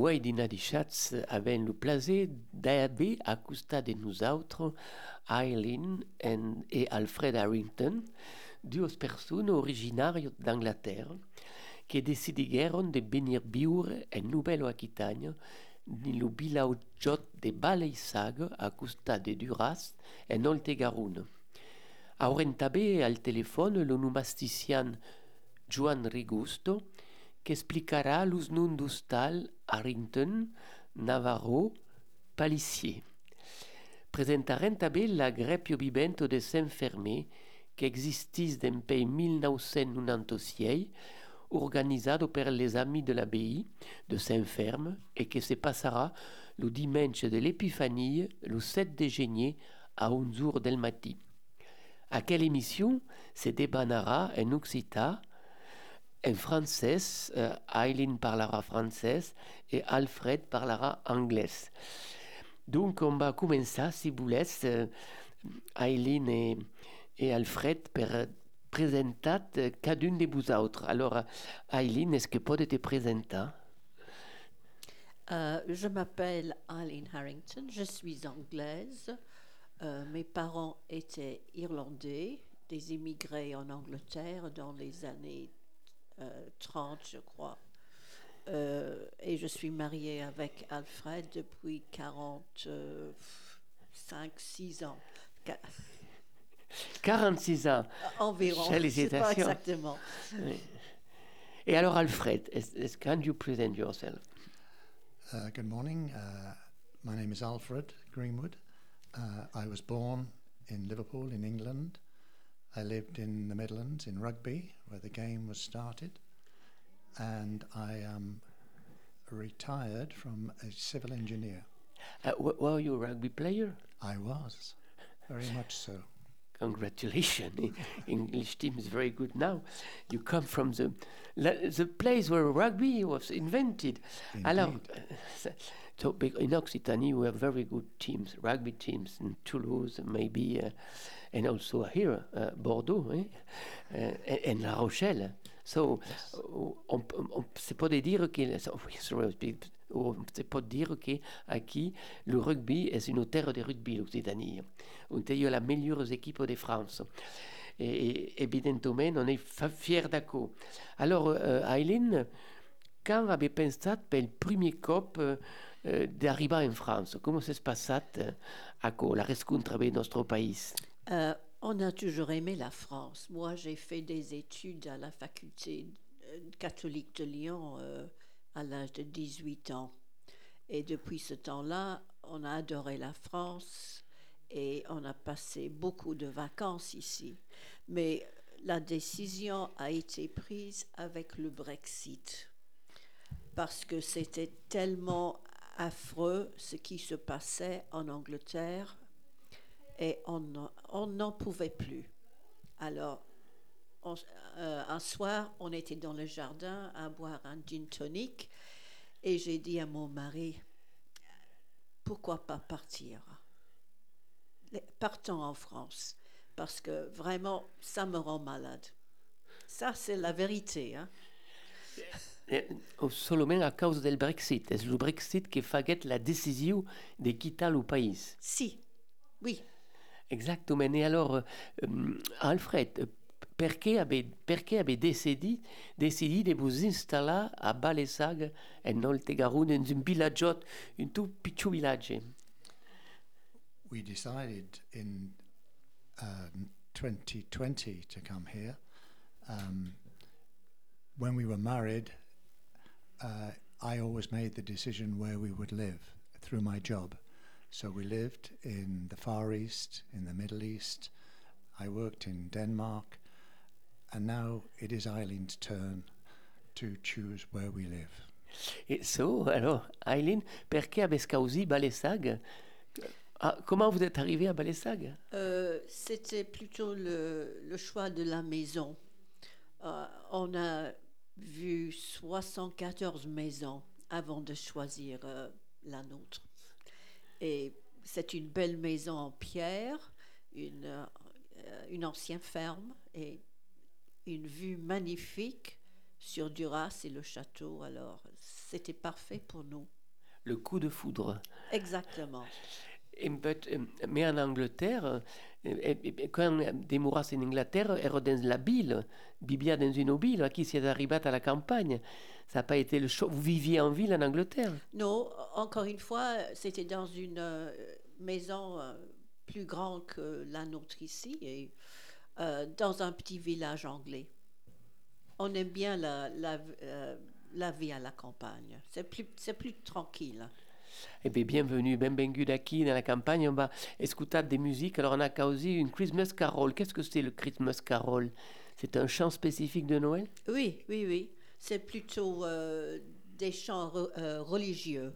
Ouai dina di chats avèn lo plaè d'Abi a costa de nosautre Eileen en, e Alfred Harrington, duos person originari d'Angleterre que decidiguèron de venir viure en Nobel Aquitania din lo bilaujòt de Baleisag a costa de Duras en Olte Garun. Auren tabè al telefon lo nomasticiian Joan Rigusto, qu'explicarà l'usnum d'ustal Harrington, Navarro, Palissier. Presentarem també la grepio vivento de Saint-Fermé, que existis d'empei 1996, organisado per les amis de l'abbaye de Saint-Ferme et que se passera le dimanche de l'Épiphanie, le 7 de genier, à 11h del matin. À quelle émission se débanera en Occita, en français, euh, Eileen parlera français et Alfred parlera anglais. Donc on va commencer, si vous laissez, euh, Eileen et, Alfred per presentat cadun de vous autres. Alors, Eileen, est-ce que peut te présenter? Euh, je m'appelle Eileen Harrington, je suis anglaise. Euh, mes parents étaient irlandais, des immigrés en Angleterre dans les années 30, je crois. Euh, et je suis mariée avec Alfred depuis 45, 6 ans. Qua- 46 ans. Environ, sais pas Félicitations. exactement. Et alors, Alfred, est, est, can you present yourself Uh, good morning. Uh, my name is Alfred Greenwood. Uh, I was born in Liverpool, in England. I lived in the Midlands, in Rugby, where the game was started. And I am retired from a civil engineer. uh, w- Were you a rugby player I was, very much so. Congratulations. English team is very good now. You come from the, la- the place where rugby was invented. Alors, Indeed. uh, so in Occitanie, we have very good teams, rugby teams in Toulouse, maybe, uh, and also here, uh, Bordeaux, eh? and, and La Rochelle. So, uh, on, on, c'est pas de dire que, on c'est pas dire que aquí le rugby est une terre de rugby, l'Occitanie. On a la meilleure équipe de France. Et, évidemment, on est fiers d'accord. Alors, euh, Aileen, quand avait pensé per il premier cop euh, euh, d'arriver en France? Comment ça se passait euh, à quoi, la rencontre avec notre pays? Euh, on a toujours aimé la France. Moi, j'ai fait des études à la faculté euh, catholique de Lyon euh, à l'âge de 18 ans. Et depuis ce temps-là, on a adoré la France et on a passé beaucoup de vacances ici. Mais la décision a été prise avec le Brexit parce que c'était tellement affreux ce qui se passait en Angleterre et n'en- on n'en pouvait plus. Alors, on- euh, un soir, on était dans le jardin à boire un gin tonic et j'ai dit à mon mari, pourquoi pas partir? Partons en France, parce que vraiment, ça me rend malade. Ça, c'est la vérité. Hein? À cause du Brexit. C'est le Brexit qui fait la décision de quitter le pays? Si, oui. Exactement. Et alors, euh, euh, Alfred, perché avez, perché avez décidé, décidé de vous installer à Balesag, en Oltegarun, dans un village, un tout petit village We decided in um, 2020 to come here. Um, when we were married, uh, I always made the decision where we would live through my job. So we lived in the Far East, in the Middle East. I worked in Denmark. And now it is Eileen's turn to choose where we live. Et so, alors, Eileen, perché avez choisi Balesag ah, Comment vous êtes arrivé à Balesag Euh, C'était plutôt le, le choix de la maison. Euh, on a vu 74 maisons avant de choisir euh, la nôtre. Et c'est une belle maison en pierre, une, euh, une ancienne ferme et une vue magnifique sur Duras et le château. Alors, c'était parfait pour nous. Le coup de foudre. Exactement. Euh, mais en Angleterre, euh, quand demoras en Angleterre, ero dans la ville, vivia dans une ville, qui s'est arrivé à la campagne? Ça n'a pas été le choc. Vous viviez en ville en Angleterre? Non, encore une fois, c'était dans une euh, maison plus grande que la nôtre ici, dans un petit village anglais. On aime bien la, la, vie à la campagne. C'est plus, plus tranquille. Eh bien, bienvenue, benvenue aquí dans la campagne. On va écouter des musiques. Alors, on a aussi une Christmas Carol. Qu'est-ce que c'est le Christmas Carol? C'est un chant spécifique de Noël? Oui, oui, oui. C'est plutôt euh, des chants euh, religieux.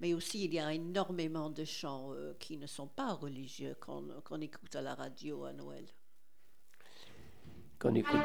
Mais aussi, il y a énormément de chants euh, qui ne sont pas religieux qu'on qu'on écoute à la radio à Noël. qu'on écoute.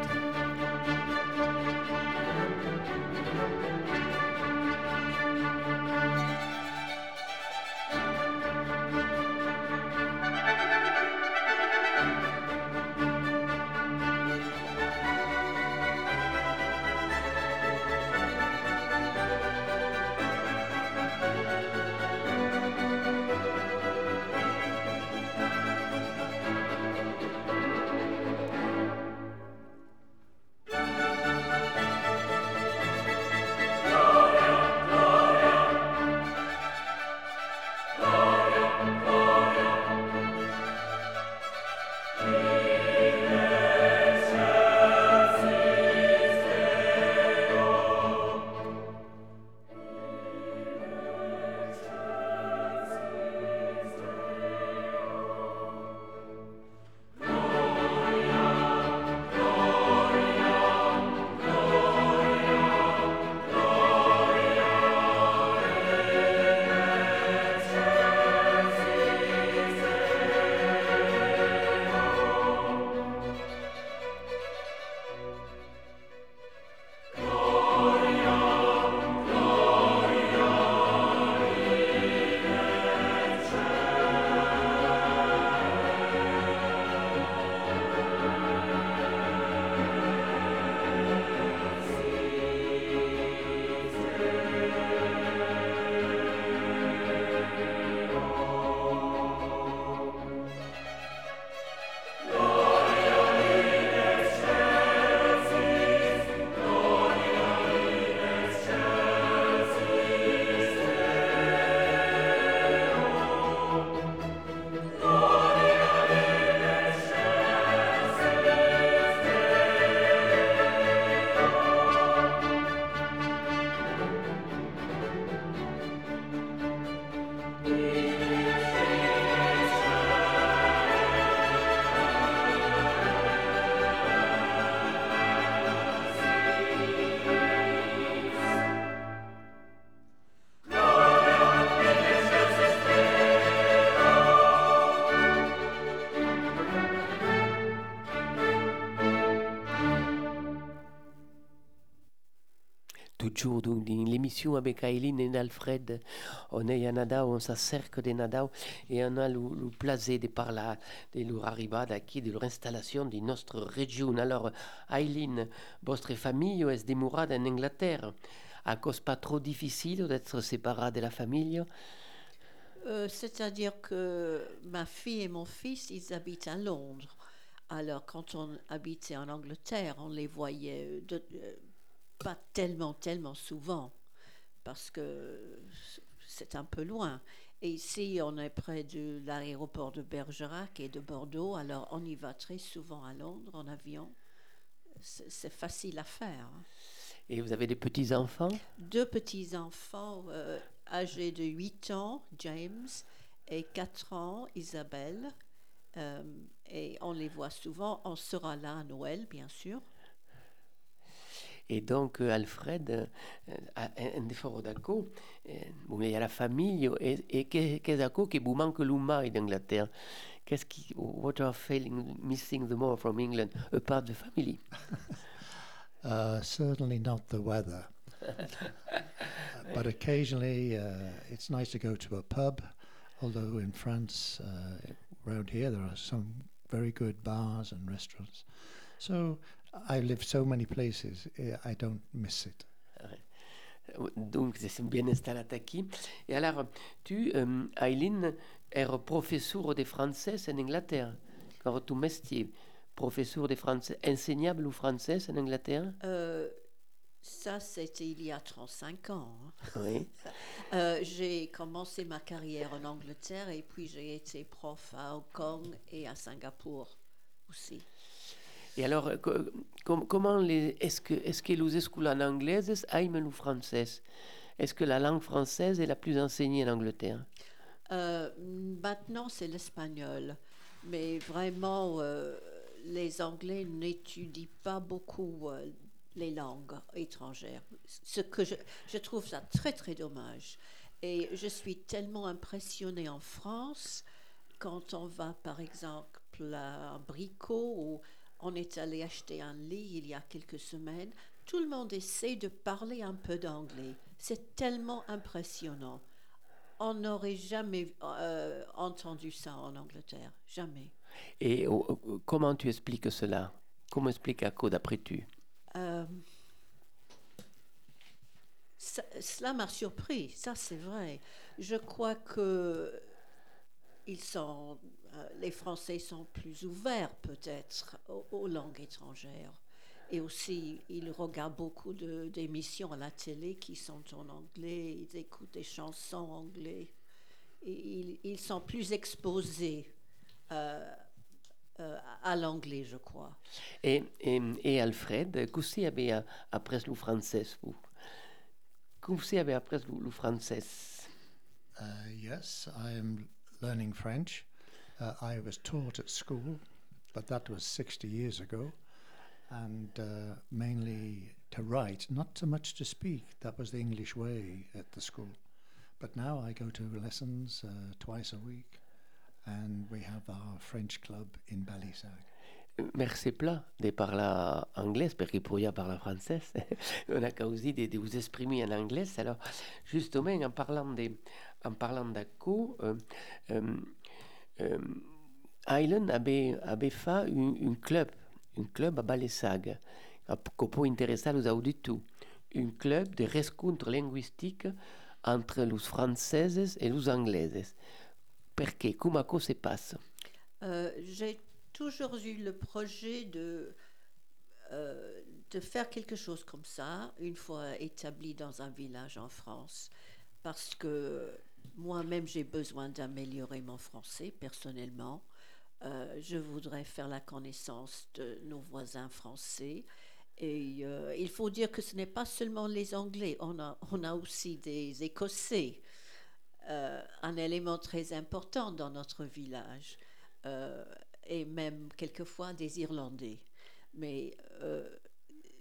L'émission avec Aileen et Alfred, on est à Nadao, on s'acerque de Nadao et on a le, plaisir de parler de leur arrivée ici, de leur installation dans notre région. Alors, Aileen, votre famille est demeurée en Angleterre? À cause pas trop difficile d'être séparée de la famille? Euh, C'est-à-dire que ma fille et mon fils, ils habitent à Londres. Alors, quand on habitait en Angleterre, on les voyait de- euh, pas tellement, tellement souvent, parce que c'est un peu loin. Et ici, on est près de l'aéroport de Bergerac et de Bordeaux, alors on y va très souvent à Londres en avion. C'est facile à faire. hein. et vous avez des petits-enfants? Deux petits-enfants euh, âgés de 8 ans, James, et 4 ans, Isabelle. Euh, et on les voit souvent. On sera là à Noël, bien sûr. Et donc, euh, Alfred, euh, a un défaut d'acco, bon, il y a la famille, et, et qu'est- qu'est-ce d'acco qui vous manque l'humain d'Angleterre Qu'est-ce qui, what are feeling missing the more from England, apart the family Uh, certainly not the weather. but occasionally uh, it's nice to go to a pub, although in France, uh, around here, there are some very good bars and restaurants. So I live so many places, eh, I don't miss it. Donc, c'est bien installé aquí. Et alors, tu, euh, Aileen, es professeur de français en Angleterre. Alors, tu métier, professeur de français, enseignable ou français en Angleterre? Euh, ça, c'était il y a 35 ans. hein. Oui. Euh, j'ai commencé ma carrière en Angleterre et puis j'ai été prof à Hong Kong et à Singapour aussi. Et alors, co- com- comment est-ce que, est-ce que les en anglaises aiment le français? Est-ce que la langue française est la plus enseignée en Angleterre? Euh, maintenant, c'est l'espagnol. Mais vraiment, euh, les Anglais n'étudient pas beaucoup euh, les langues étrangères. Ce que je, je trouve ça très, très dommage. Et je suis tellement impressionnée en France quand on va, par exemple, à bricot ou on est allé acheter un lit il y a quelques semaines. Tout le monde essaie de parler un peu d'anglais. C'est tellement impressionnant. On n'aurait jamais euh, entendu ça en Angleterre. Jamais. Et oh, comment tu expliques cela? Comment expliques à quoi d'après tu? Euh, ça- cela m'a surpris, ça c'est vrai. Je crois que ils sont, euh, les Français sont plus ouverts peut-être aux, aux langues étrangères. Et aussi, ils regardent beaucoup de- d'émissions à la télé qui sont en anglais, ils écoutent des chansons en anglais. Et ils, ils sont plus exposés euh, euh, à l'anglais, je crois. Et, et, et Alfred, que vous avez a- appris le français vous? Que vous avez appris le, le français? Uh, yes, I am learning French. Uh, I was taught at school, but that was 60 years ago, and uh, mainly to write, not so much to speak. That was the English way at the school. But now I go to lessons uh, twice a week, and we have our French club in Balisag. Merci plat de parler anglais, perché poi io parlo français. On a così de, de vous exprimer en anglais. Alors, justement, en parlant de, en parlant d'acco, euh, euh, euh, Island avait, fait un, un club, un club à Balesag, que peut intéresser les auditeurs. Un club de rencontres linguistiques entre les françaises et les anglaises. Perché? Comment ça se passe? Euh, J'ai toujours eu le projet de, euh, de faire quelque chose comme ça, une fois établi dans un village en France, parce que moi-même j'ai besoin d'améliorer mon français personnellement. Euh, je voudrais faire la connaissance de nos voisins français. Et euh, il faut dire que ce n'est pas seulement les Anglais, on a, aussi des Écossais, euh, un élément très important dans notre village, et même quelquefois des Irlandais. Mais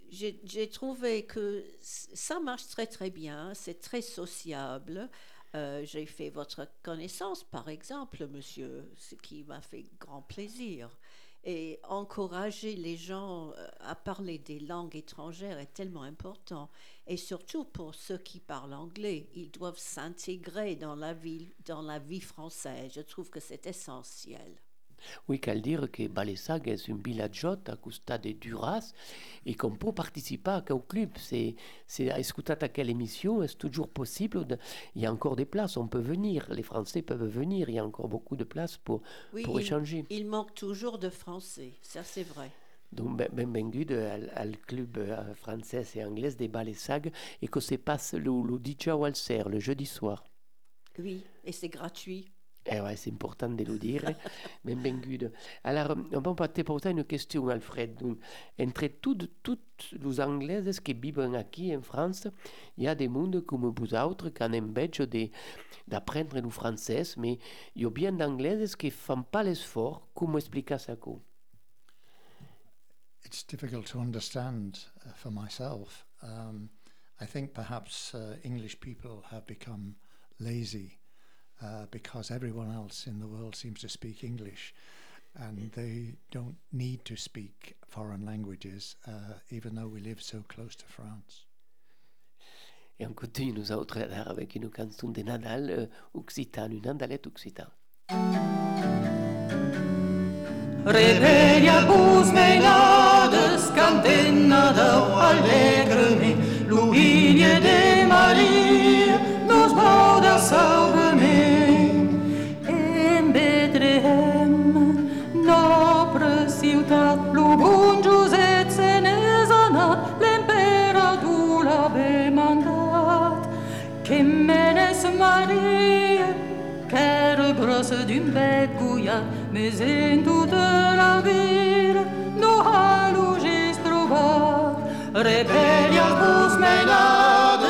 j'ai trouvé que ça marche très très bien, c'est très sociable. Euh, J'ai fait votre connaissance, par exemple, monsieur, ce qui m'a fait grand plaisir. Et encourager les gens euh, à parler des langues étrangères est tellement important. Et surtout pour ceux qui parlent anglais, ils doivent s'intégrer dans la vie, dans la vie française. Je trouve que c'est essentiel. Oui, cal dire que Balesag est un villageot à costa de Duras et qu'on peut participer au club. C'est, c'est à écouter à quelle émission, est toujours possible. de- il y a encore des places, on peut venir. Les Français peuvent venir, il y a encore beaucoup de places pour, Oui, pour il, échanger. il manque toujours de français, ça c'est vrai. Donc, ben, benvenue al, club euh, français et anglais de Balesag et que se passe le, le dijous al ser, le jeudi soir. Oui, et c'est gratuit. Eh ouais, c'est important de le dire. Benvenue. Alors, on peut te poser une question, Alfred. Donc, entre toutes, toutes les Anglaises qui vivent ici en France, il y a des mondes comme vous autres qui ont envie de- d'apprendre le français, mais il y a bien d'Anglaises qui ne font pas l'effort. Comment expliquer ça? It's difficult to understand uh, for myself. Um, I think perhaps uh, English people have become lazy uh, because everyone else in the world seems to speak English and they don't need to speak foreign languages, uh, even though we live so close to France. Et on continue nous autres là avec une canzone de Nadal euh, occitane, une andalette occitane. Rebeliabus menades cantenada alegre mi, Luilie de Maria, nos baudas grosse d'une bête gouilla, mais en toute la ville, nous allons trouver. Rebellia bus meinades,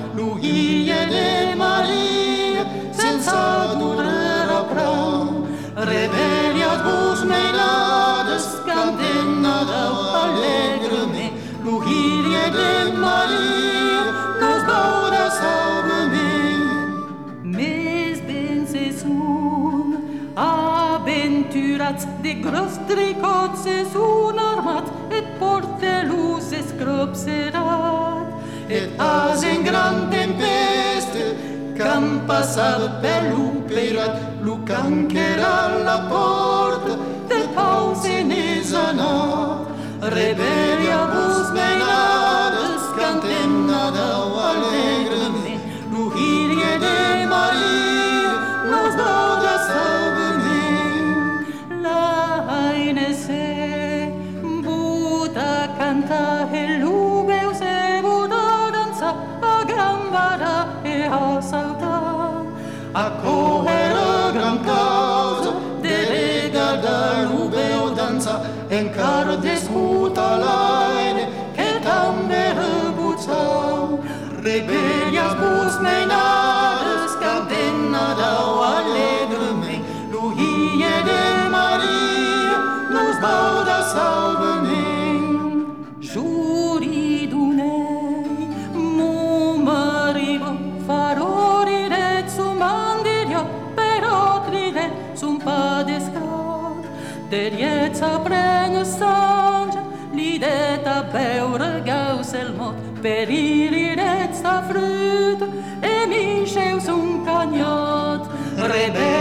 Fille de Marie, sans adorer à plan, réveille à vous mes lades, cantenne à l'allègre, mais nous, Fille de Marie, nous gaudes à venir. Mes bénces sont aventurats, des gros tricots sont armats, et portez-vous, escrobes et rats. et has en gran tempeste Cam passat per l'opérat Lucan qu'era la porta de pau se n'és anar Rebellia vos benades cantem nada o Peririrets da fruta e me un um rebel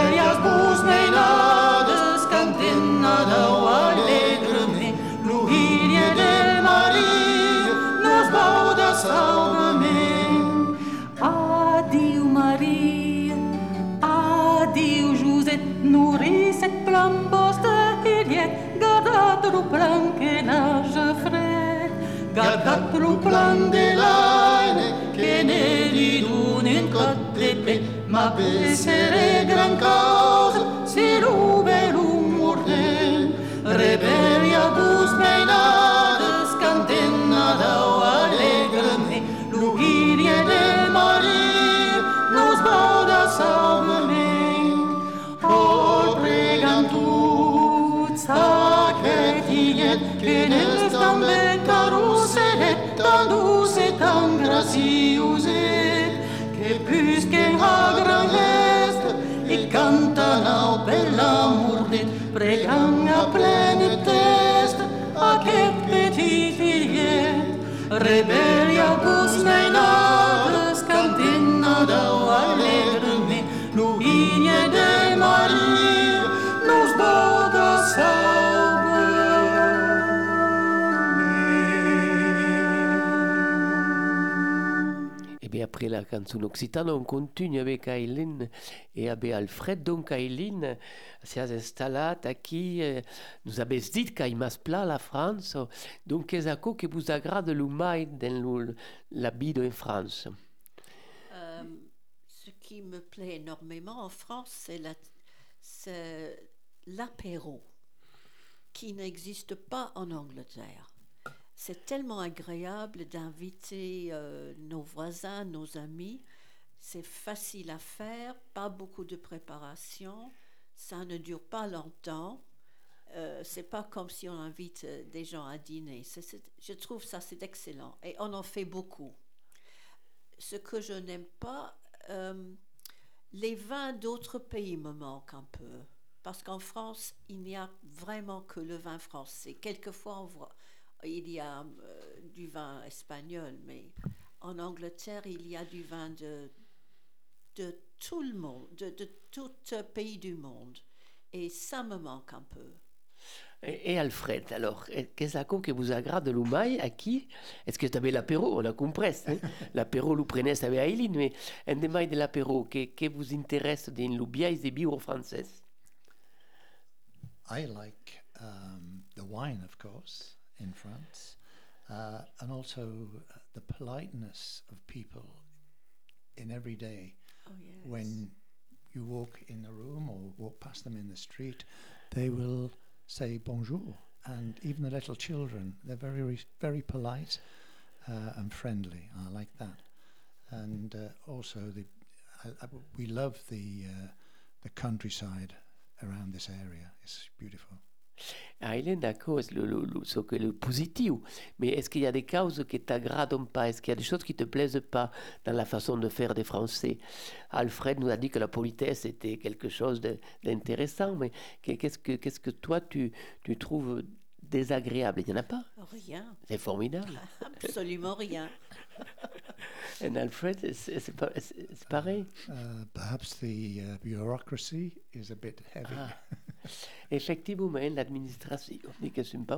clandelaine che ne di dune in cottepe ma pessere gran cosa se rube l'umorde reberia bus meinada scantenna da o allegrame lugirie del mare nos boda salvame o pregan tu sa che ti che ne stambe tan douce et tan gracieuse que plus qu'un agra l'est il canta la bella morte pregant a plena test a que petit fillet rebelle a vos menors après la chanson occitane, on continue avec Aileen et avec Alfred. Donc Aileen s'est installée ici. euh, Nous avons dit qu'il plat la France. Donc qu'est-ce que vous agrade le mai dans la en France? Euh, ce qui me plaît énormément en France, c'est la- l'apéro, qui n'existe pas en Angleterre. C'est tellement agréable d'inviter euh, nos voisins, nos amis. c'est facile à faire, pas beaucoup de préparation, ça ne dure pas longtemps. Euh, c'est pas comme si on invite euh, des gens à dîner. Je trouve ça c'est excellent et on en fait beaucoup. Ce que je n'aime pas, euh, les vins d'autres pays me manquent un peu. Parce qu'en France, il n'y a vraiment que le vin français. Quelquefois, on voit, il y a euh, du vin espagnol, mais en Angleterre, il y a du vin de, de tout le monde, de, de tout pays du monde. Et ça me manque un peu. Et, et Alfred, alors, qu'est-ce que vous agrade l'umai aquí? Est-ce que tu avais l'apéro? On a compris, hein? L'apéro lo prenez avec Aileen, mais en demai de l'apéro, que, que vous intéresse din l'ubiais de bio français? I like um, the wine, of course, in France, uh, and also uh, the politeness of people in every day. Oh, yes. When you walk in a room or walk past them in the street, they will say bonjour. And even the little children, they're very, very polite uh, and friendly. I like that. And uh, also, the, I, I, we love the, uh, the countryside around this area. It's beautiful. Aileen, d'accord, c'est le, le, le, ce que le positif. Mais est-ce qu'il y a des causes qui t'agradent pas? Est-ce qu'il y a des choses qui te plaisent pas dans la façon de faire des Français? Alfred nous a dit que la politesse était quelque chose d'intéressant, mais que- qu'est-ce que, qu'est-ce que toi tu, tu trouves désagréable? Il n'y en a pas? Rien, C'est formidable. absolument rien. Et Alfred, c'est pareil? Uh, perhaps the uh, bureaucracy is a bit heavy. Ah. Effectivement, l'administration, dit que c'est un peu.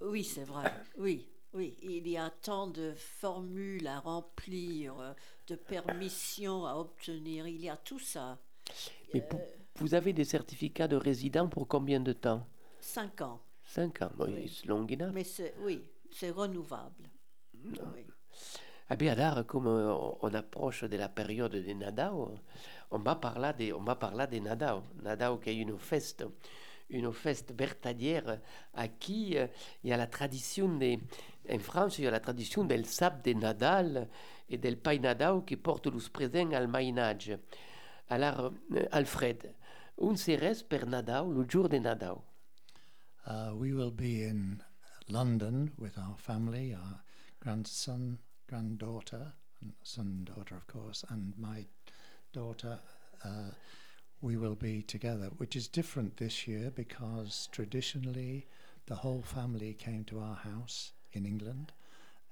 Oui, c'est vrai. Oui, oui. Il y a tant de formules à remplir, euh, de permissions à obtenir. Il y a tout ça. Mais pour- vous avez des certificats de résident pour combien de temps? Cinq ans. Cinq ans. Bon, Oui. c'est long enough. Mais c'est, oui, c'est renouvelable. Oui. Ah bien, alors, comme euh, on, on approche de la période des Nadao, on va parler des, on va parler des Nadao. Nadao qui est une fête, une fête vertadière à qui euh, il y a la tradition des, en France, il y a la tradition del sap de Nadal et del pai Nadao qui porte le présent al mainage. Alors, euh, Alfred, un seres per Nadao, le jour de Nadao. Uh, we will be in London with our family, our grandson, granddaughter, and son, daughter, of course, and my daughter. Uh, we will be together, which is different this year because traditionally the whole family came to our house in England,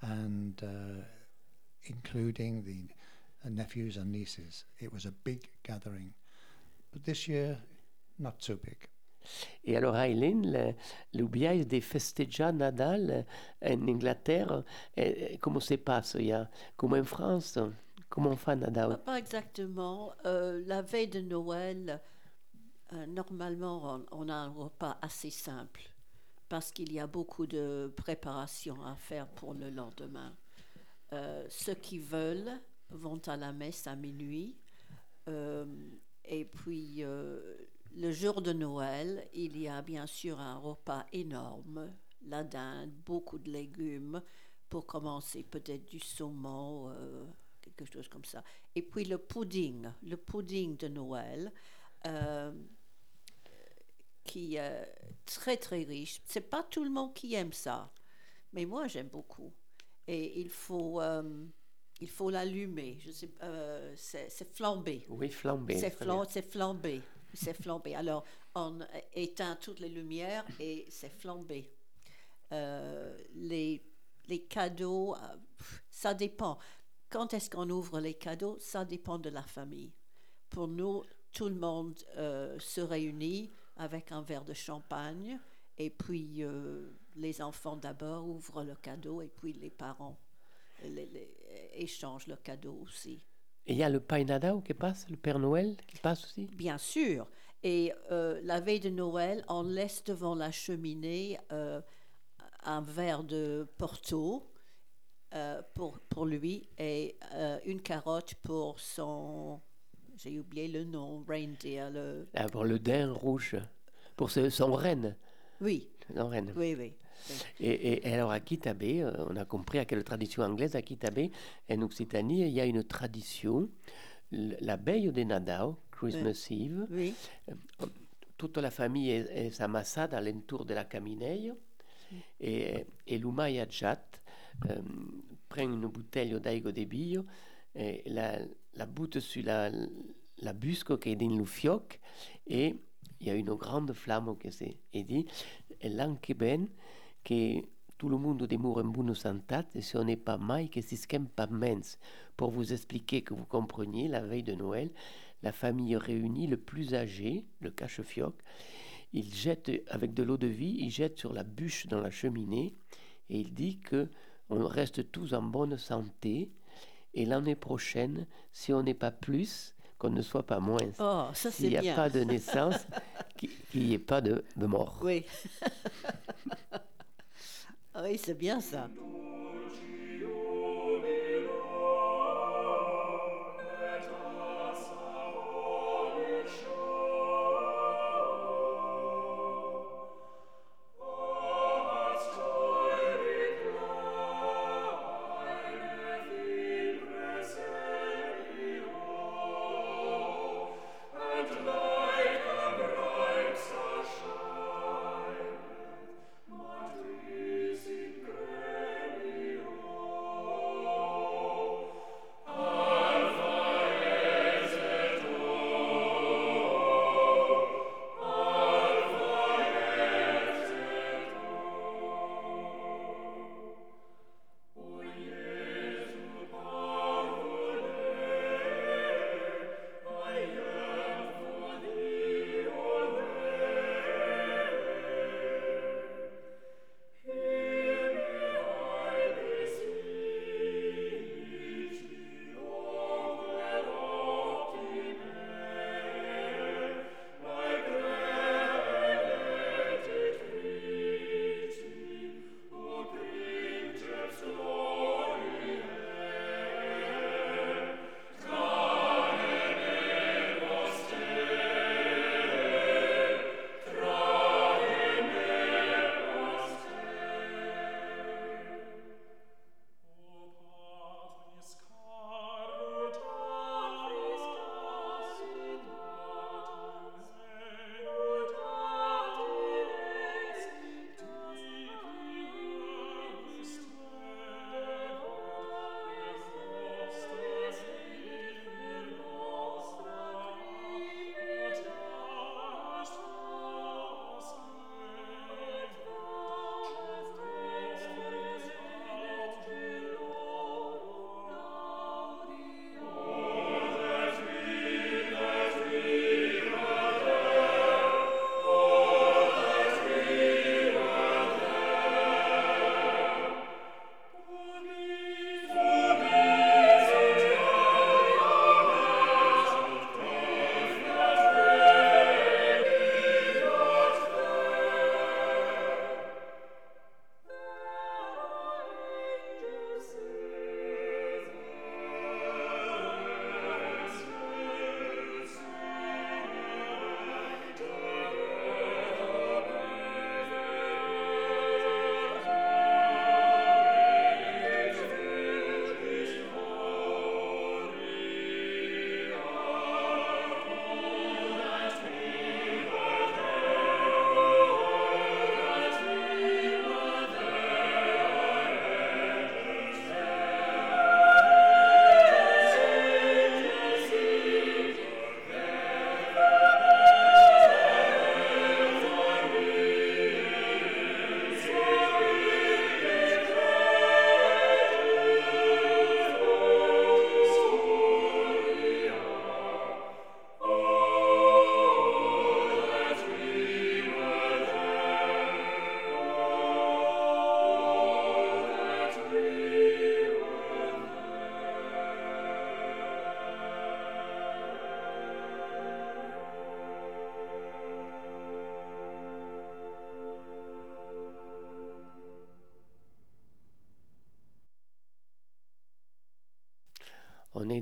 and uh, including the nephews and nieces. It was a big gathering, but this year, not so big. Et alors, Aileen, le, le de festejar Nadal en Angleterre, eh, eh, comment se passe il Comment on fait Nadal Pas exactement. Euh, la veille de Noël, euh, normalement, on, a un repas assez simple parce qu'il y a beaucoup de préparation à faire pour le lendemain. Euh, ceux qui veulent vont à la messe à minuit. Et puis, le jour de Noël, il y a bien sûr un repas énorme, la dinde, beaucoup de légumes, pour commencer peut-être du saumon, quelque chose comme ça. Et puis le pudding, le pudding de Noël, euh, qui est très très riche. C'est pas tout le monde qui aime ça, mais moi j'aime beaucoup. Et il faut, euh, il faut l'allumer. Je sais, euh, c'est c'est flambé. Oui, flambé. C'est flam- flambé. C'est flambé. Alors, on éteint toutes les lumières et c'est flambé. Euh, les, les cadeaux, ça dépend. Quand est-ce qu'on ouvre les cadeaux? Ça dépend de la famille. Pour nous, tout le monde euh, se réunit avec un verre de champagne et puis euh, les enfants d'abord ouvrent le cadeau et puis les parents les- les- échangent le cadeau aussi. Et il y a le Pai Nadal qui passe, le Père Noël qui passe aussi? Bien sûr. Et euh, la veille de Noël, on laisse devant la cheminée un verre de Porto euh, pour, pour lui et euh, une carotte pour son. J'ai oublié le nom, reindeer. Le... Ah, Pour le daim rouge, pour ce- son reine. Oui, Son reine. oui, oui. Et, et- et alors à Kitabé, euh, on a compris à quelle tradition anglaise, à Kitabé, en Occitanie, il y a une tradition, l- la veille de Nadal, Christmas Eve, Oui. toute la famille est, est s'amassade alentour de la camineille et, et l'uma euh, prennent une bouteille d'aigo de bio et la, la butte sur la, busco qui est dans le fioc et il y a une grande flamme qui s'est et dit et l'an que ben que tout le monde demeure en bonne santé et ce n'est pas mai que si pas mens pour vous expliquer que vous compreniez la veille de Noël la famille réunit le plus âgé, le cache-fioc. Il jette avec de l'eau de vie, il jette sur la bûche dans la cheminée et il dit que on reste tous en bonne santé et l'année prochaine, si on n'est pas plus, qu'on ne soit pas moins. Oh, ça c'est S'il n'y a bien. pas de naissance, qu'il n'y ait pas de, de mort. Oui. Oui, c'est bien ça.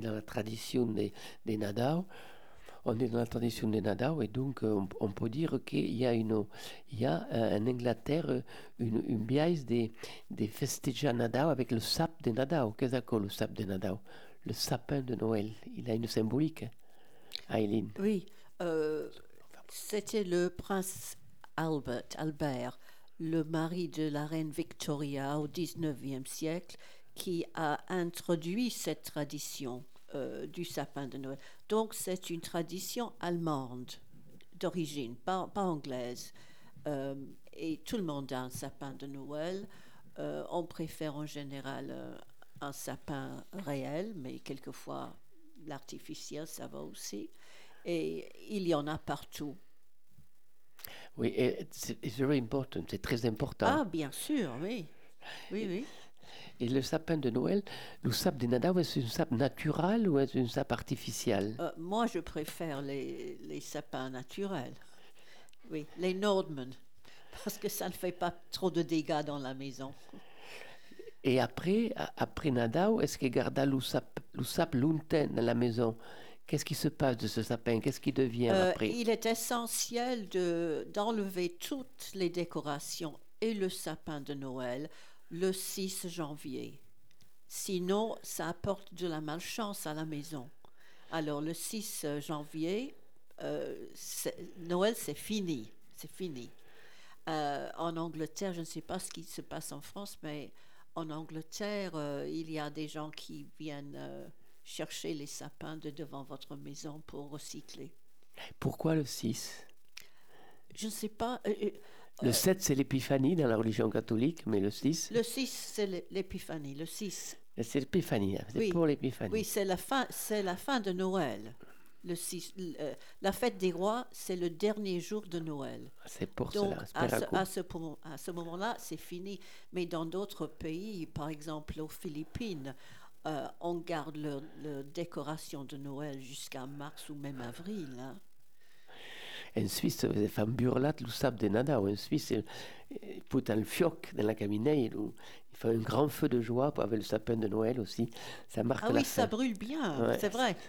Dans la tradition des, des Nadal. on est dans la tradition des Nadao et donc euh, on, peut dire qu'il y a, une, il y a euh, en Angleterre une, une biaise des, des festeja Nadao avec le sap de Nadao. Qu'est-ce que le sap de Nadao? Le sapin de Noël. Il a une symbolique, Aileen. Oui, euh, c'était le prince Albert, Albert, le mari de la reine Victoria au XIXe siècle, qui a introduit cette tradition euh, du sapin de Noël. Donc c'est une tradition allemande d'origine, pas, pas anglaise. Euh, et tout le monde a un sapin de Noël. Euh, on préfère en général un sapin réel, mais quelquefois l'artificiel, ça va aussi. Et il y en a partout. Oui, c'est très important. Ah, bien sûr, oui. Oui, oui. Et le sapin de Noël, le sap de Nadao, est-ce un sap naturel ou est-ce un sap artificiel Euh, moi, je préfère les, les sapins naturels. Oui, les Nordman. Parce que ça ne fait pas trop de dégâts dans la maison. Et après, après Nadao, est-ce qu'il garda le sap, le sap longtemps dans la maison? Qu'est-ce qui se passe de ce sapin? Qu'est-ce qui devient Euh, après? il est essentiel de- d'enlever toutes les décorations et le sapin de Noël le 6 janvier. Sinon, ça apporte de la malchance à la maison. Alors, le 6 janvier, euh, Noël, c'est fini. C'est fini. Euh, en Angleterre, je ne sais pas ce qui se passe en France, mais en Angleterre, euh, il y a des gens qui viennent euh, chercher les sapins de devant votre maison pour recycler. Pourquoi le 6 Je ne sais pas. Euh, euh, Le 7, c'est l'épiphanie dans la religion catholique, mais le 6, le 6, c'est l'é- l'épiphanie. Le 6. c'est l'épiphanie. hein, C'est Oui. pour l'épiphanie. Oui, c'est la fin, c'est la fin de Noël. Le 6, l- euh, la fête des rois, c'est le dernier jour de Noël. C'est pour Donc, cela. à ce, à ce à ce moment-là, c'est fini. Mais dans d'autres pays, par exemple aux Philippines, euh, on garde leur, leur décoration de Noël jusqu'à mars ou même avril. hein. En Suisse, les femmes burlate le sap de Nadao. En Suisse, ils ils foutent un fioc dans la caminée. Ils ils font un grand feu de joie avec le sapin de Noël aussi. Ça marque Ah la oui, ça brûle bien, Ouais. c'est vrai.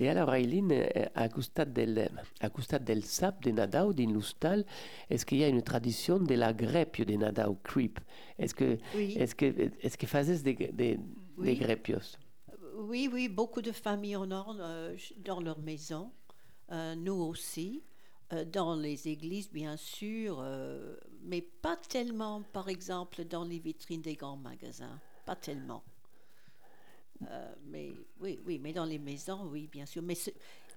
E allora Eileen, eh, a costat del, a costat del sap de Nadao din l'Ustal, est-ce qu'il y a une tradition de la grepio de Nadao, creep Est-ce que, Oui. est-ce que, est-ce que fazes des, des, Oui. des grepios Oui, oui, beaucoup de familles en ont euh, dans leur maison, Euh, nous aussi, Euh, dans les églises bien sûr, euh, mais pas tellement, par exemple, dans les vitrines des grands magasins, pas tellement. Euh, mais oui, oui, mais dans les maisons, oui, bien sûr. Mais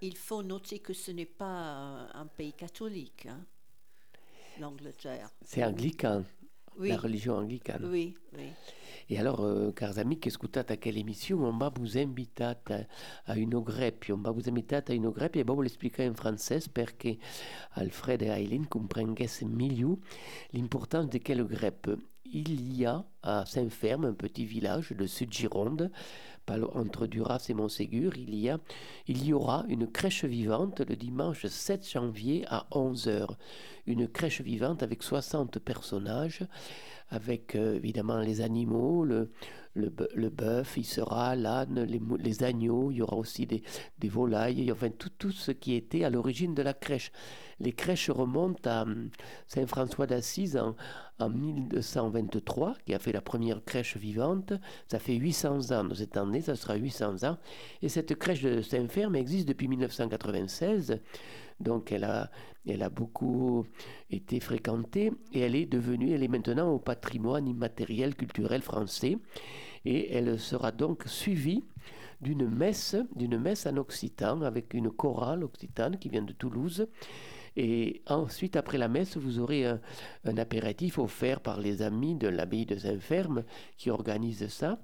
il faut noter que ce n'est pas un, un pays catholique, hein, l'Angleterre. C'est anglican, Oui, la religion anglicane. oui, oui. E allora, eh, cari amici che ascoltate a quella emissione, on va vous inviter a, a une grepio, on va vous inviter a une grepio e va vous l'expliquer in francese perché Alfred e Aileen comprenguessent mieux l'importance de quelle greppe. Il y a à Saint-Ferme, un petit village de Sud-Gironde, entre Duras et Montségur, il y, a, il y aura une crèche vivante le dimanche 7 janvier à 11h. Une crèche vivante avec 60 personnages, avec euh, évidemment les animaux, le, le, le bœuf, il sera l'âne, les, les agneaux, il y aura aussi des, des volailles, enfin tout, tout ce qui était à l'origine de la crèche. Les crèches remontent à hum, Saint François d'Assise en, en 1223, qui a fait la première crèche vivante. Ça fait 800 ans, cette année, ça sera 800 ans. Et cette crèche de Saint-Ferme existe depuis 1996. Donc elle a, elle a beaucoup été fréquentée et elle est devenue, elle est maintenant au patrimoine immatériel culturel français. Et elle sera donc suivie d'une messe, d'une messe en occitan avec une chorale occitane qui vient de Toulouse. Et ensuite, après la messe, vous aurez un, un apéritif offert par les amis de l'abbaye de Saint-Ferme qui organisent ça.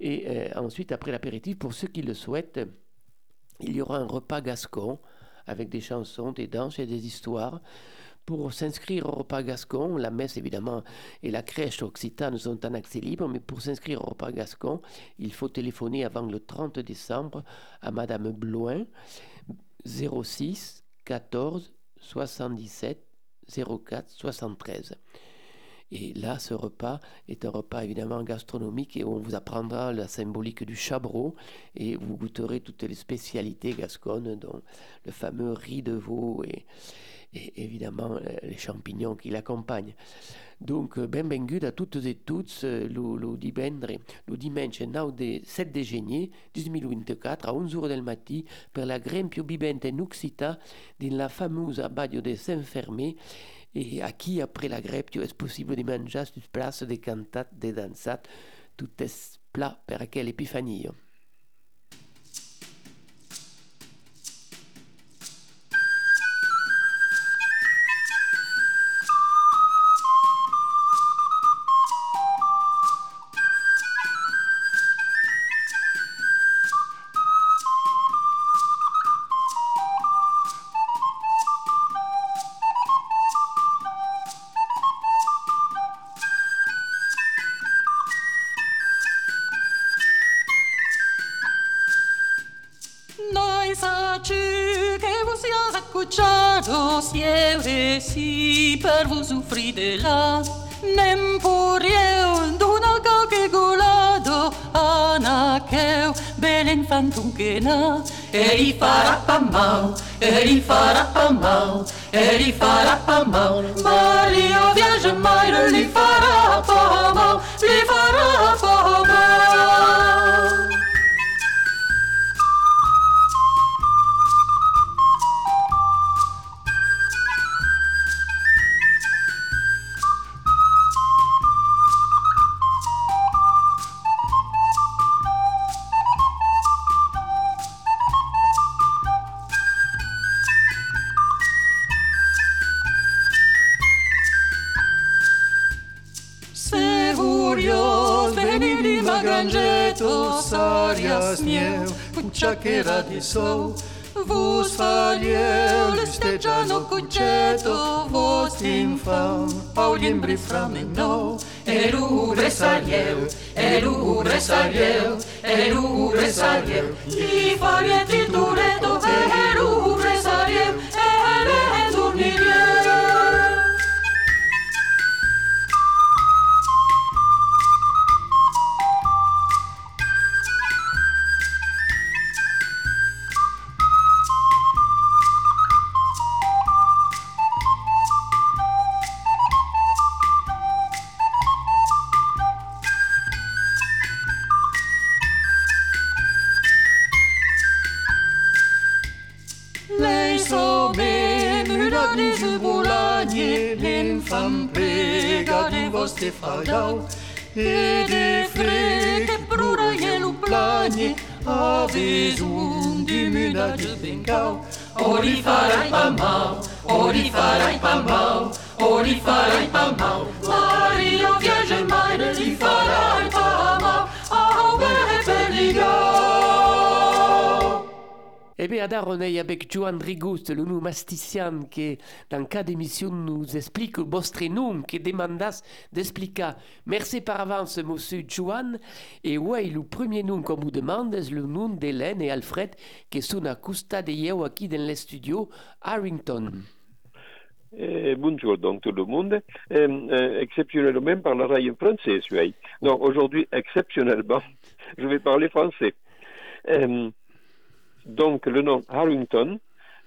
Et euh, ensuite, après l'apéritif, pour ceux qui le souhaitent, il y aura un repas gascon avec des chansons, des danses et des histoires. Pour s'inscrire au repas gascon, la messe évidemment et la crèche occitane sont en accès libre, mais pour s'inscrire au repas gascon, il faut téléphoner avant le 30 décembre à Madame Bloin, 06 14 77 04 73. Et là, ce repas est un repas évidemment gastronomique et on vous apprendra la symbolique du chabreau et vous goûterez toutes les spécialités gasconnes, dont le fameux riz de veau et, évidemment les champignons qui l'accompagnent. Donc, benvengut à toutes et tous le, le, divendre, le dimanche 7 de juillet 2024 à 11h del matin per la grande più vivente in Uxita dans la fameuse abbaio de Saint-Fermé et à qui, après la grève, est possible de manger sur place des cantates, des dansates, tout est plat per quelle épiphanie. și de la Nempur eu, duna ca che gulado Anacheu, belen fantunchena Eri farà pamau, eri farà pamau Eri farà pamau Mario viaggio mai non li farà pamau praznil, kučake radi so, v usvarjel stečano kučeto, vosim fam, paulim briframen no, eru resarjel, eru resarjel, eru resarjel, ti farjeti tureto, eru Rigoust, le nous mastician, qui, dans cas d'émission, nous explique votre nom, qui demandas d'expliquer. Merci par avance, monsieur Joan. Et ouais, le premier nom qu'on vous demande, c'est le nom d'Hélène et Alfred, qui sont à Costa de Yeo, ici dans le studio Harrington. Eh, bonjour donc tout le monde. Eh, eh, exceptionnellement par la raille français, oui. Non, aujourd'hui, exceptionnellement, je vais parler français. Eh, donc le nom Harrington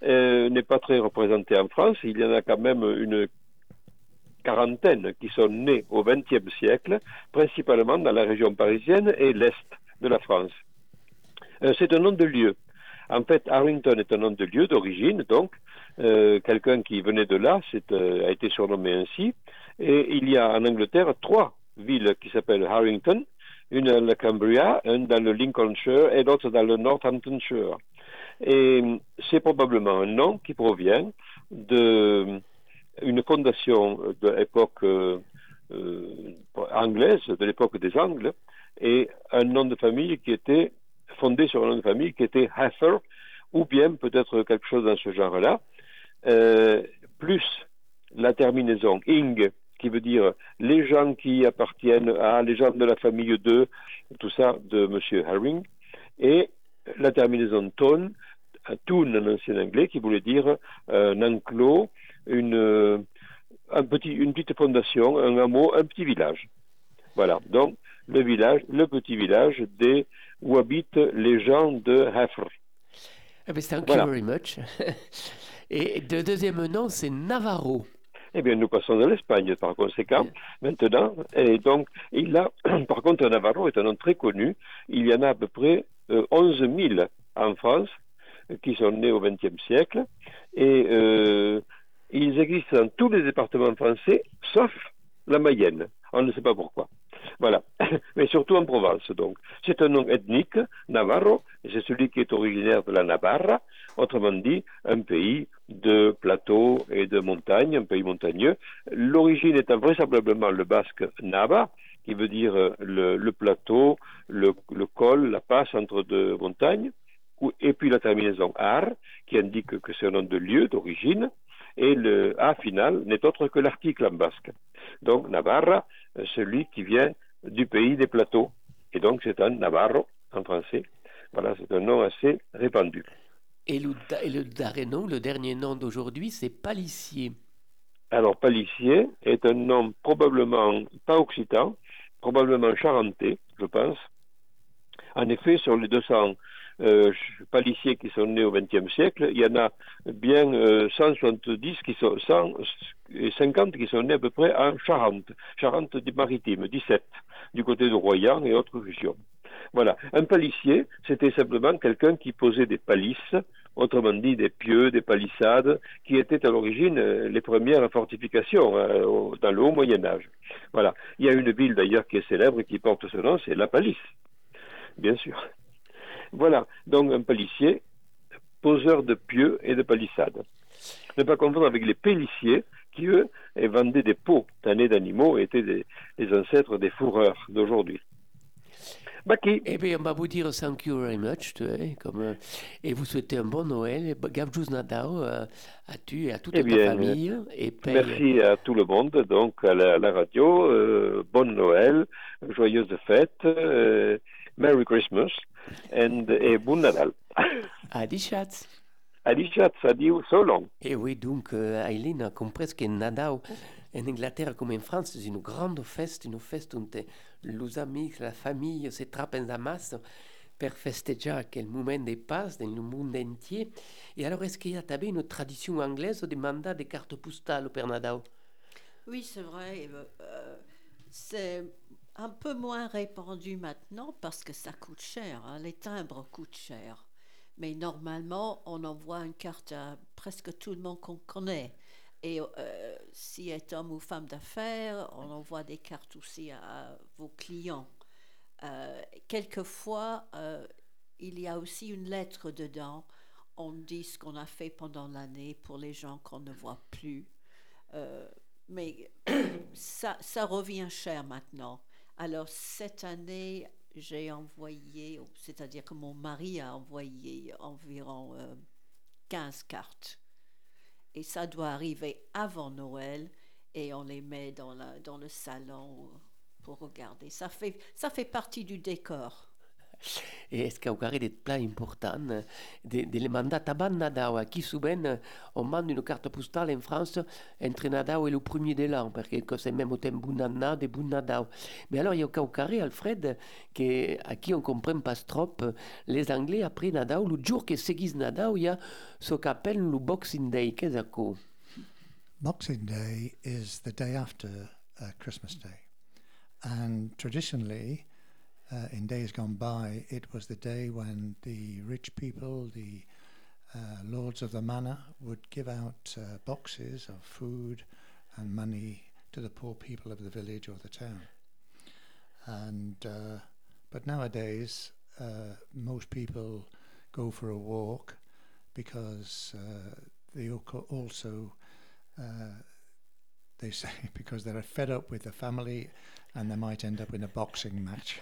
n'est pas très représenté en France. Il y en a quand même une quarantaine qui sont nés au XXe siècle, principalement dans la région parisienne et l'Est de la France. Euh, c'est un nom de lieu. En fait, Harrington est un nom de lieu d'origine, donc euh, quelqu'un qui venait de là a été surnommé ainsi. Et il y a en Angleterre trois villes qui s'appellent Harrington, une dans le Cumbria, une dans le Lincolnshire et l'autre dans le Northamptonshire. Et c'est probablement un nom qui provient de une fondation de l'époque euh, anglaise, de l'époque des Angles, et un nom de famille qui était fondé sur un nom de famille qui était Hather, ou bien peut-être quelque chose dans ce genre-là, euh, plus la terminaison ing, qui veut dire les gens qui appartiennent à les gens de la famille de, tout ça, de M. Herring, et la terminaison ton, toon en ancien anglais, qui voulait dire un enclos, une, un petit, une petite fondation, un hameau, un petit village. Voilà, donc le village, le petit village des, où habitent les gens de Hafr. Eh bien, thank you very much. Et le deuxième nom, c'est Navarro. Eh bien, nous passons de l'Espagne, par conséquent, maintenant. Et donc, il a, par contre, Navarro est un nom très connu. Il y en a à peu près 11 euh, 000 en France qui sont nés au XXe siècle. Et euh, ils existent dans tous les départements français, sauf la Mayenne. On ne sait pas pourquoi. Voilà. Mais surtout en Provence, donc. C'est un nom ethnique, Navarro, et c'est celui qui est originaire de la Navarra, autrement dit, un pays de plateaux et de montagnes, un pays montagneux. L'origine étant vraisemblablement le basque Nava, qui veut dire euh, le, plateau, le, col, la passe entre deux montagnes, et puis la terminaison ar, qui indique que c'est un nom de lieu d'origine, et le A final n'est autre que l'article en basque. Donc Navarra, euh, celui qui vient du pays des plateaux. Et donc c'est un Navarro en français. Voilà, c'est un nom assez répandu. Et le, dernier nom, le dernier nom d'aujourd'hui, c'est Palissier. Alors Palissier est un nom probablement pas occitan, probablement charentais, je pense. En effet, sur les 200 euh, palissiers qui sont nés au XXe siècle, il y en a bien 170 euh, qui sont 150 qui sont nés à peu près en Charente, Charente maritime, 17, du côté de Royan et autres régions. Voilà. Un palissier, c'était simplement quelqu'un qui posait des palisses, autrement dit des pieux, des palissades, qui étaient à l'origine euh, les premières fortifications dans le haut Moyen Âge. Voilà. Il y a une ville d'ailleurs qui est célèbre et qui porte ce nom, c'est La Palisse, bien sûr. Voilà, donc un palissier, poseur de pieux et de palissades. Ne pas confondre avec les pélissiers, qui eux vendaient des peaux tannés d'animaux et étaient des, ancêtres des fourreurs d'aujourd'hui. Baki. Eh bien, on va vous dire thank you very much, comme, euh, et vous souhaitez un bon Noël. Gavjus Nadao euh, à tu et à toute eh ta famille. Et merci à tout le monde, donc à la, radio. Euh, bonne Noël, joyeuse fête, Merry Christmas and et bon Nadal. Adi schatz. Adi schatz, adieu, so long. Et oui, donc, uh, Eileen, comme presque Nadal, en Angleterre comme en France, c'est une grande fête, une fête où les amis, la famille se trappent en masse pour festejar quel moment de passe dans le monde entier. Et alors, est-ce qu'il y a une tradition anglaise de mandat des cartes postales au Nadal? Oui, c'est vrai. Euh, c'est un peu moins répandu maintenant parce que ça coûte cher. Hein. Les timbres coûtent cher. Mais normalement, on envoie une carte à presque tout le monde qu'on connaît. Et euh, si est homme ou femme d'affaires, on envoie des cartes aussi à, vos clients. Euh, quelquefois, euh, il y a aussi une lettre dedans. On dit ce qu'on a fait pendant l'année pour les gens qu'on ne voit plus. mais ça, ça revient cher maintenant. Alors cette année, j'ai envoyé, c'est-à-dire que mon mari a envoyé environ 15 euh, cartes. Et ça doit arriver avant Noël et on les met dans, la, dans le salon pour regarder. Ça fait, ça fait partie du décor. Et est-ce qu'il y a des plats importants, des, des mandats à Nadao Qui souvent on demande une carte postale en France entre Nadao et le premier de l'an, parce que c'est même au temps de Bunadao. Mais alors il y a au carré, Alfred, que, à qui on comprend pas trop, les Anglais après Nadao, le jour que seguit Nadao, il y a ce qu'on appelle le Boxing Day. Qu'est-ce que Boxing Day is the day after uh, Christmas Day. And traditionally, uh, in days gone by, it was the day when the rich people, the uh, lords of the manor, would give out uh, boxes of food and money to the poor people of the village or the town. And uh, but nowadays, uh, most people go for a walk because uh, they also they say because they're fed up with the family and they might end up in a boxing match.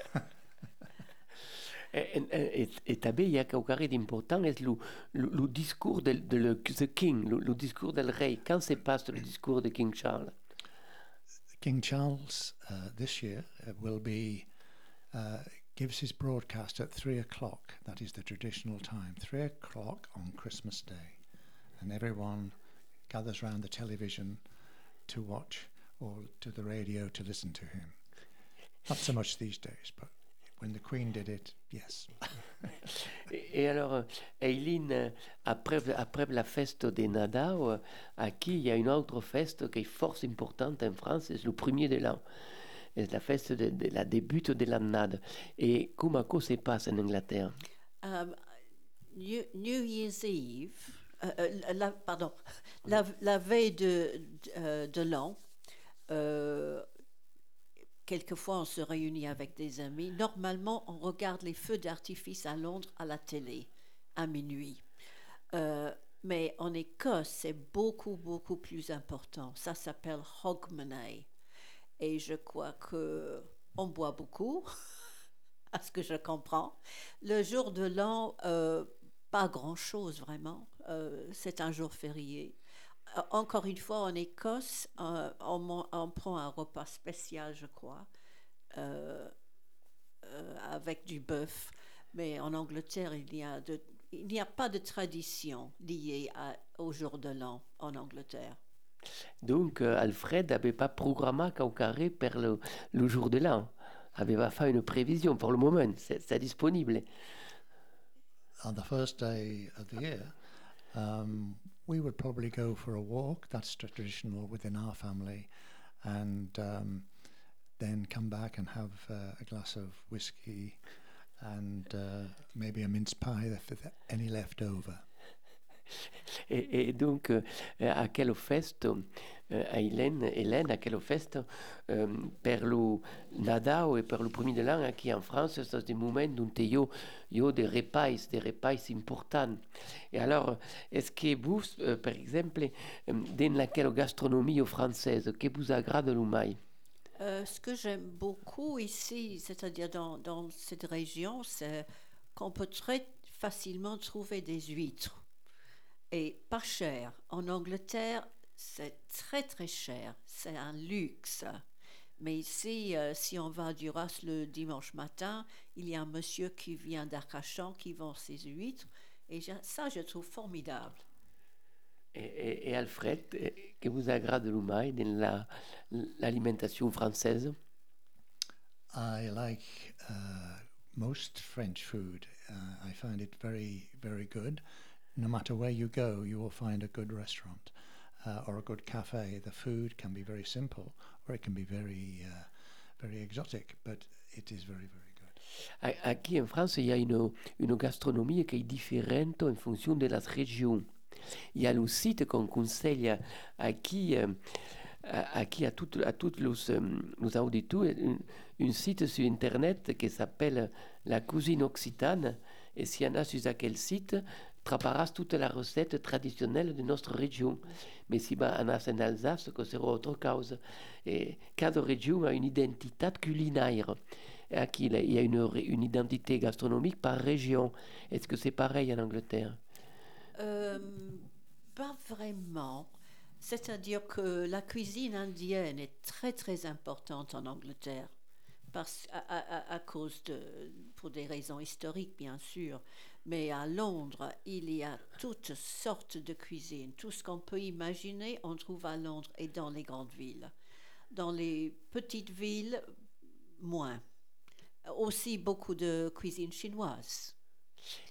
Et, et, il y a quelque chose d'important, c'est le, le, discours de, de le the king, le, le, discours del rey. Quand se passe le discours de King Charles King Charles uh, this year uh, will be uh, gives his broadcast at three o'clock. That is the traditional time, three o'clock on Christmas Day, and everyone gathers around the television to watch or to the radio to listen to him. Not so much these days, but when the Queen did it, yes. Et, alors, euh, Eileen, euh, après, après la fête des Nadao, euh, à qui il y a une autre fête qui est fort importante en France, c'est le premier de l'an. C'est la fête de, de la début de l'année. Et comment ça se passe en Angleterre? Um, New, New Year's Eve, euh, euh, la, pardon, la, veille de, de, euh, de l'an, quelquefois on se réunit avec des amis. Normalement, on regarde les feux d'artifice à Londres à la télé à minuit. Mais en Écosse, c'est beaucoup, beaucoup plus important. Ça s'appelle Hogmanay. Et je crois que on boit beaucoup, à ce que je comprends. Le jour de l'an, pas grand-chose vraiment. Euh, c'est un jour férié. Euh, encore une fois, en Écosse, euh, on, prend un repas spécial, je crois, euh, euh, avec du bœuf. Mais en Angleterre, il n'y a, de- il n'y a pas de tradition liée à- au jour de l'an en Angleterre. Donc, euh, Alfred n'avait pas programmé qu'au carré pour le, le jour de l'an. avait pas fait une prévision pour le moment. C'est c'est disponible. On the first day of the year, um, we would probably go for a walk. That's traditional within our family, and um, then come back and have uh, a glass of whiskey and uh, maybe a mince pie if there's any left over. Et, donc, euh, à quelle fête, euh, Hélène, Hélène, quelle fête, euh, per le Nadal et per le premier de l'an, aquí en France, c'est des moments où il y a, a des repas, des repas importants. Et alors, est-ce que vous, euh, par exemple, euh, dans laquelle gastronomie française, que vous agrade le Euh, ce que j'aime beaucoup ici, c'est-à-dire dans cette région, c'est qu'on peut très facilement trouver des huîtres et pas cher. En Angleterre, c'est très très cher, c'est un luxe. Mais ici, euh, si on va à Duras le dimanche matin, il y a un monsieur qui vient d'Arcachon qui vend ses huîtres et je- ça, je trouve formidable. et, et- et Alfred, euh, que vous agrade le mai dans la- l'alimentation française? I like uh, most French food. Uh, I find it very, very good. No matter where you go, you will find a good restaurant uh, or a good cafe. The food can be very simple or it can be very, uh, very exotic, but it is very, very good. Aquí en France, il y a une, une gastronomie qui est différente en fonction de la région. Il y a le site qu'on conseille à, à qui, euh, à, à qui, à tous à toutes les, euh, auditeurs, un site sur Internet qui s'appelle La Cuisine Occitane. Et s'il y en a sur quel site, traparás toute la recette traditionnelle de notre région. Mais si bah, on a en Alsace, que c'est autre cause. Et cada région a une identité culinaire. Il y a une, identité gastronomique par région. Est-ce que c'est pareil en Angleterre pas vraiment. C'est-à-dire que la cuisine indienne est très très importante en Angleterre. À cause de, pour des raisons historiques bien sûr, mais à Londres, il y a toutes sortes de cuisines. Tout ce qu'on peut imaginer, on trouve à Londres et dans les grandes villes. Dans les petites villes, moins. Aussi beaucoup de cuisine chinoise.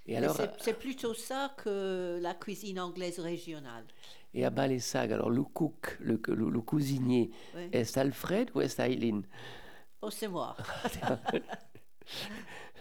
Et alors, c'est- c'est plutôt ça que la cuisine anglaise régionale. et à Balessac, alors le cook, le, le, le cuisinier, Oui. est-ce Alfred ou est-ce Aileen? Oh, c'est moi.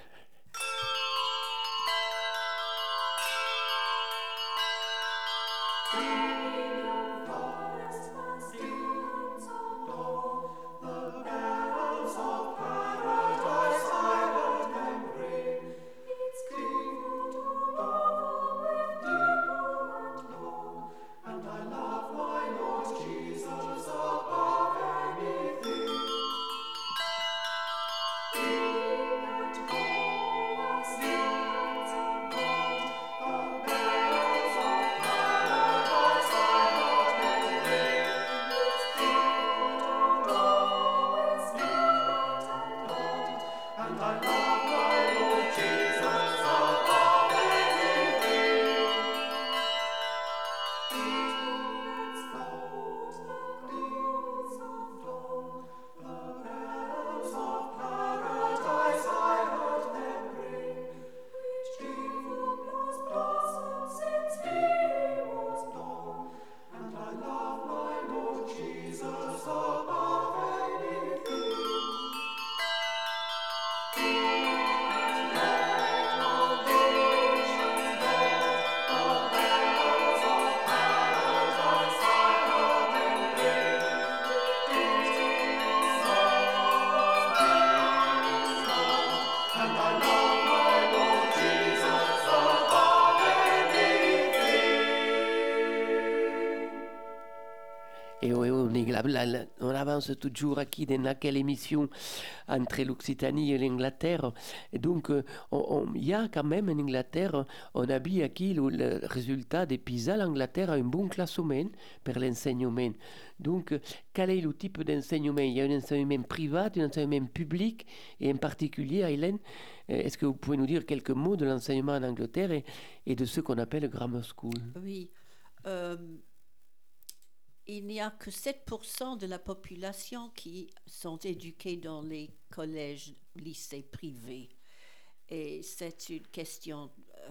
on avance toujours ici dans quelle émission entre l'Occitanie et l'Angleterre. Et donc, euh, il y a quand même en Angleterre, on a vu ici le, résultat des PISA. L'Angleterre a un bon classement pour l'enseignement. Donc, quel est le type d'enseignement? Il y a un enseignement privé, un enseignement public, et en particulier, Hélène, euh, est-ce que vous pouvez nous dire quelques mots de l'enseignement en Angleterre et, de ce qu'on appelle grammar school? Oui. Euh, il n'y a que 7% de la population qui sont éduqués dans les collèges, lycées privés. Et c'est une question euh,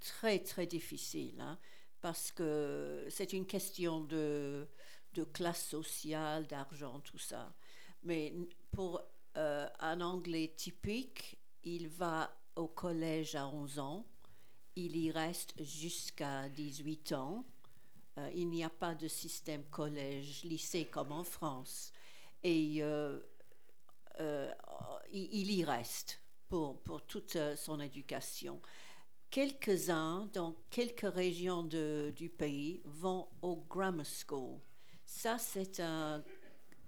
très, très difficile, hein, parce que c'est une question de, de classe sociale, d'argent, tout ça. Mais pour euh, un anglais typique, il va au collège à 11 ans, il y reste jusqu'à 18 ans euh, il n'y a pas de système collège-lycée comme en France. Et euh, euh, il, y reste pour, pour toute son éducation. Quelques-uns, dans quelques régions de, du pays, vont au grammar school. Ça, c'est un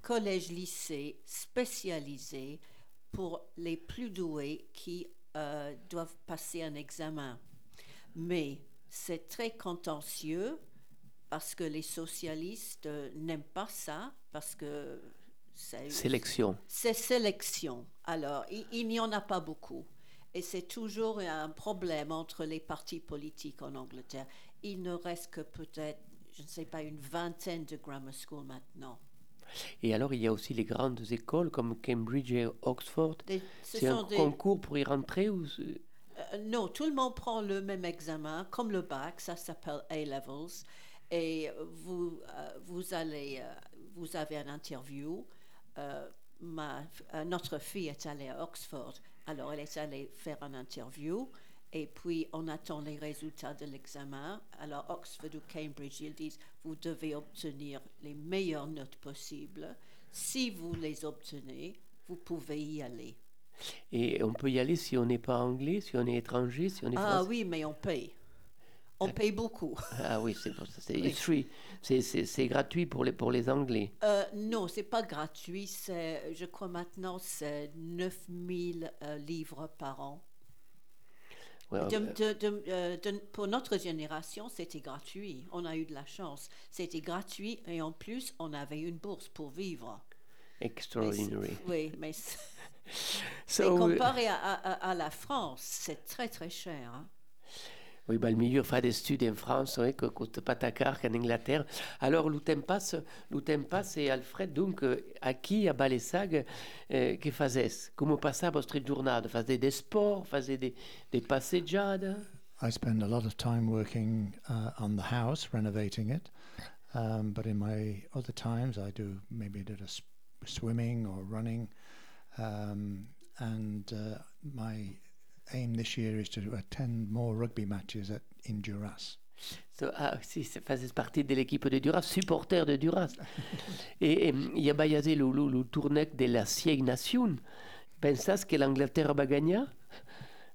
collège-lycée spécialisé pour les plus doués qui doivent passer un examen. Mais c'est très contentieux parce que les socialistes euh, n'aiment pas ça, parce que c'est... Sélection. C'est sélection. Alors, il, n'y en a pas beaucoup. Et c'est toujours un problème entre les partis politiques en Angleterre. Il ne reste que peut-être, je ne sais pas, une vingtaine de grammar schools maintenant. Et alors, il y a aussi les grandes écoles comme Cambridge et Oxford. C'est un concours pour y rentrer ou... Euh, non, tout le monde prend le même examen, comme le bac, ça s'appelle A-Levels et vous, euh, vous, allez, euh, vous avez une interview. Euh, ma, notre fille est allée à Oxford, alors elle est allée faire une interview. Et puis, on attend les résultats de l'examen. Alors, Oxford ou Cambridge, ils disent, vous devez obtenir les meilleures notes possibles. Si vous les obtenez, vous pouvez y aller. Et on peut y aller si on n'est pas anglais, si on est étranger, si on est Ah oui, mais on paye. On paye beaucoup. Ah oui, c'est oui. C'est gratuit pour les, pour les Anglais. Euh, non, c'est pas gratuit. Je crois maintenant c'est 9000 euh, livres par an. Euh, pour notre génération, c'était gratuit. On a eu de la chance. C'était gratuit et en plus, on avait une bourse pour vivre. Extraordinary. oui, mais, comparé à, à, la France, c'est très très cher. Hein. Oui, bah, le milieu fait des études en France, oui, que coûte pas ta qu'en Angleterre. Alors, l'outempas, passe et Alfred, donc, euh, à qui à Balessag, euh, que faisait Comment passait votre journée? Faisait des sports Faisait des, des passeggiades I spend a lot of time working uh, on the house, renovating it. Um, but in my other times, I do maybe a bit of swimming or running. Um, and uh, my aim this year is to attend more rugby matches at, in Duras. So, ah, si, ça faisait partie de l'équipe de Duras, supporter de Duras. et il y a basé le, le, le tournoi de la Six Nations. Pensez que l'Angleterre va gagner?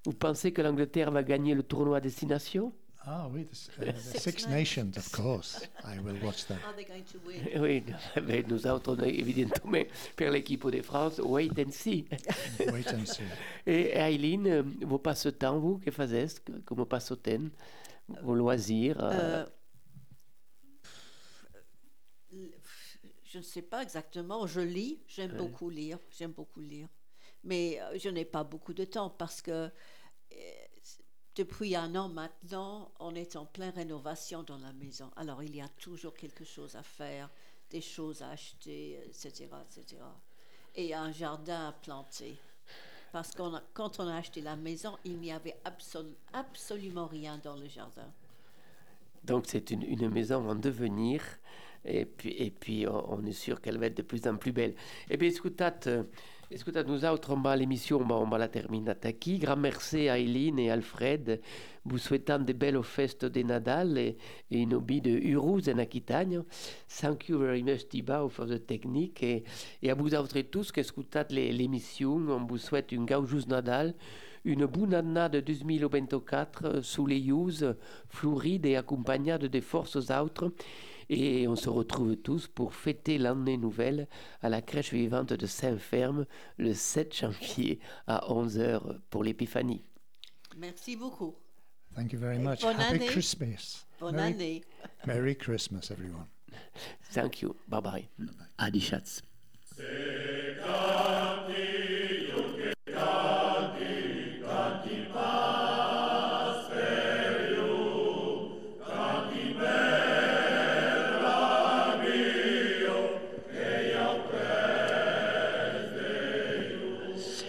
Vous pensez que l'Angleterre va gagner le tournoi à destination? Ah oui, the, uh, the Six, Six Nations, of course. I will watch that. Are they going to win? Oui, mais nous autres, évidemment, pour l'équipe de France, wait and see. wait and see. Et Aileen, vos passe-temps, vous, que faites Comment passe-temps Vos loisirs euh, euh, Je ne sais pas exactement. Je lis. J'aime beaucoup lire. J'aime beaucoup lire. Mais euh, je n'ai pas beaucoup de temps parce que depuis un an maintenant, on est en pleine rénovation dans la maison. Alors, il y a toujours quelque chose à faire, des choses à acheter, etc., etc. Et un jardin à planter. Parce que quand on a acheté la maison, il n'y avait absolument rien dans le jardin. Donc, c'est une, maison en devenir. Et puis, on, est sûr qu'elle va être de plus en plus belle. Eh bien, écoutez, Nous autres, l'émission, on va la terminer ici. Grand merci à Eileen et Alfred, vous souhaitant de belles fêtes de Nadal et, et une obi de Uruz en Aquitagne. Thank you very much, Thibaut, for the technique. Et, et à vous autres tous qui écoutez l'émission, on vous souhaite une gaujouse Nadal, une bonne année de 2024 sous les use, floride et accompagnée de forces autres. Et on se retrouve tous pour fêter l'année nouvelle à la crèche vivante de Saint-Ferme le 7 janvier à 11h pour l'épiphanie. Merci beaucoup. Thank you very much. bonne Happy année. Christmas. Bonne Merry- année. Merry Christmas, everyone. Thank you. Bye bye. Adi Schatz.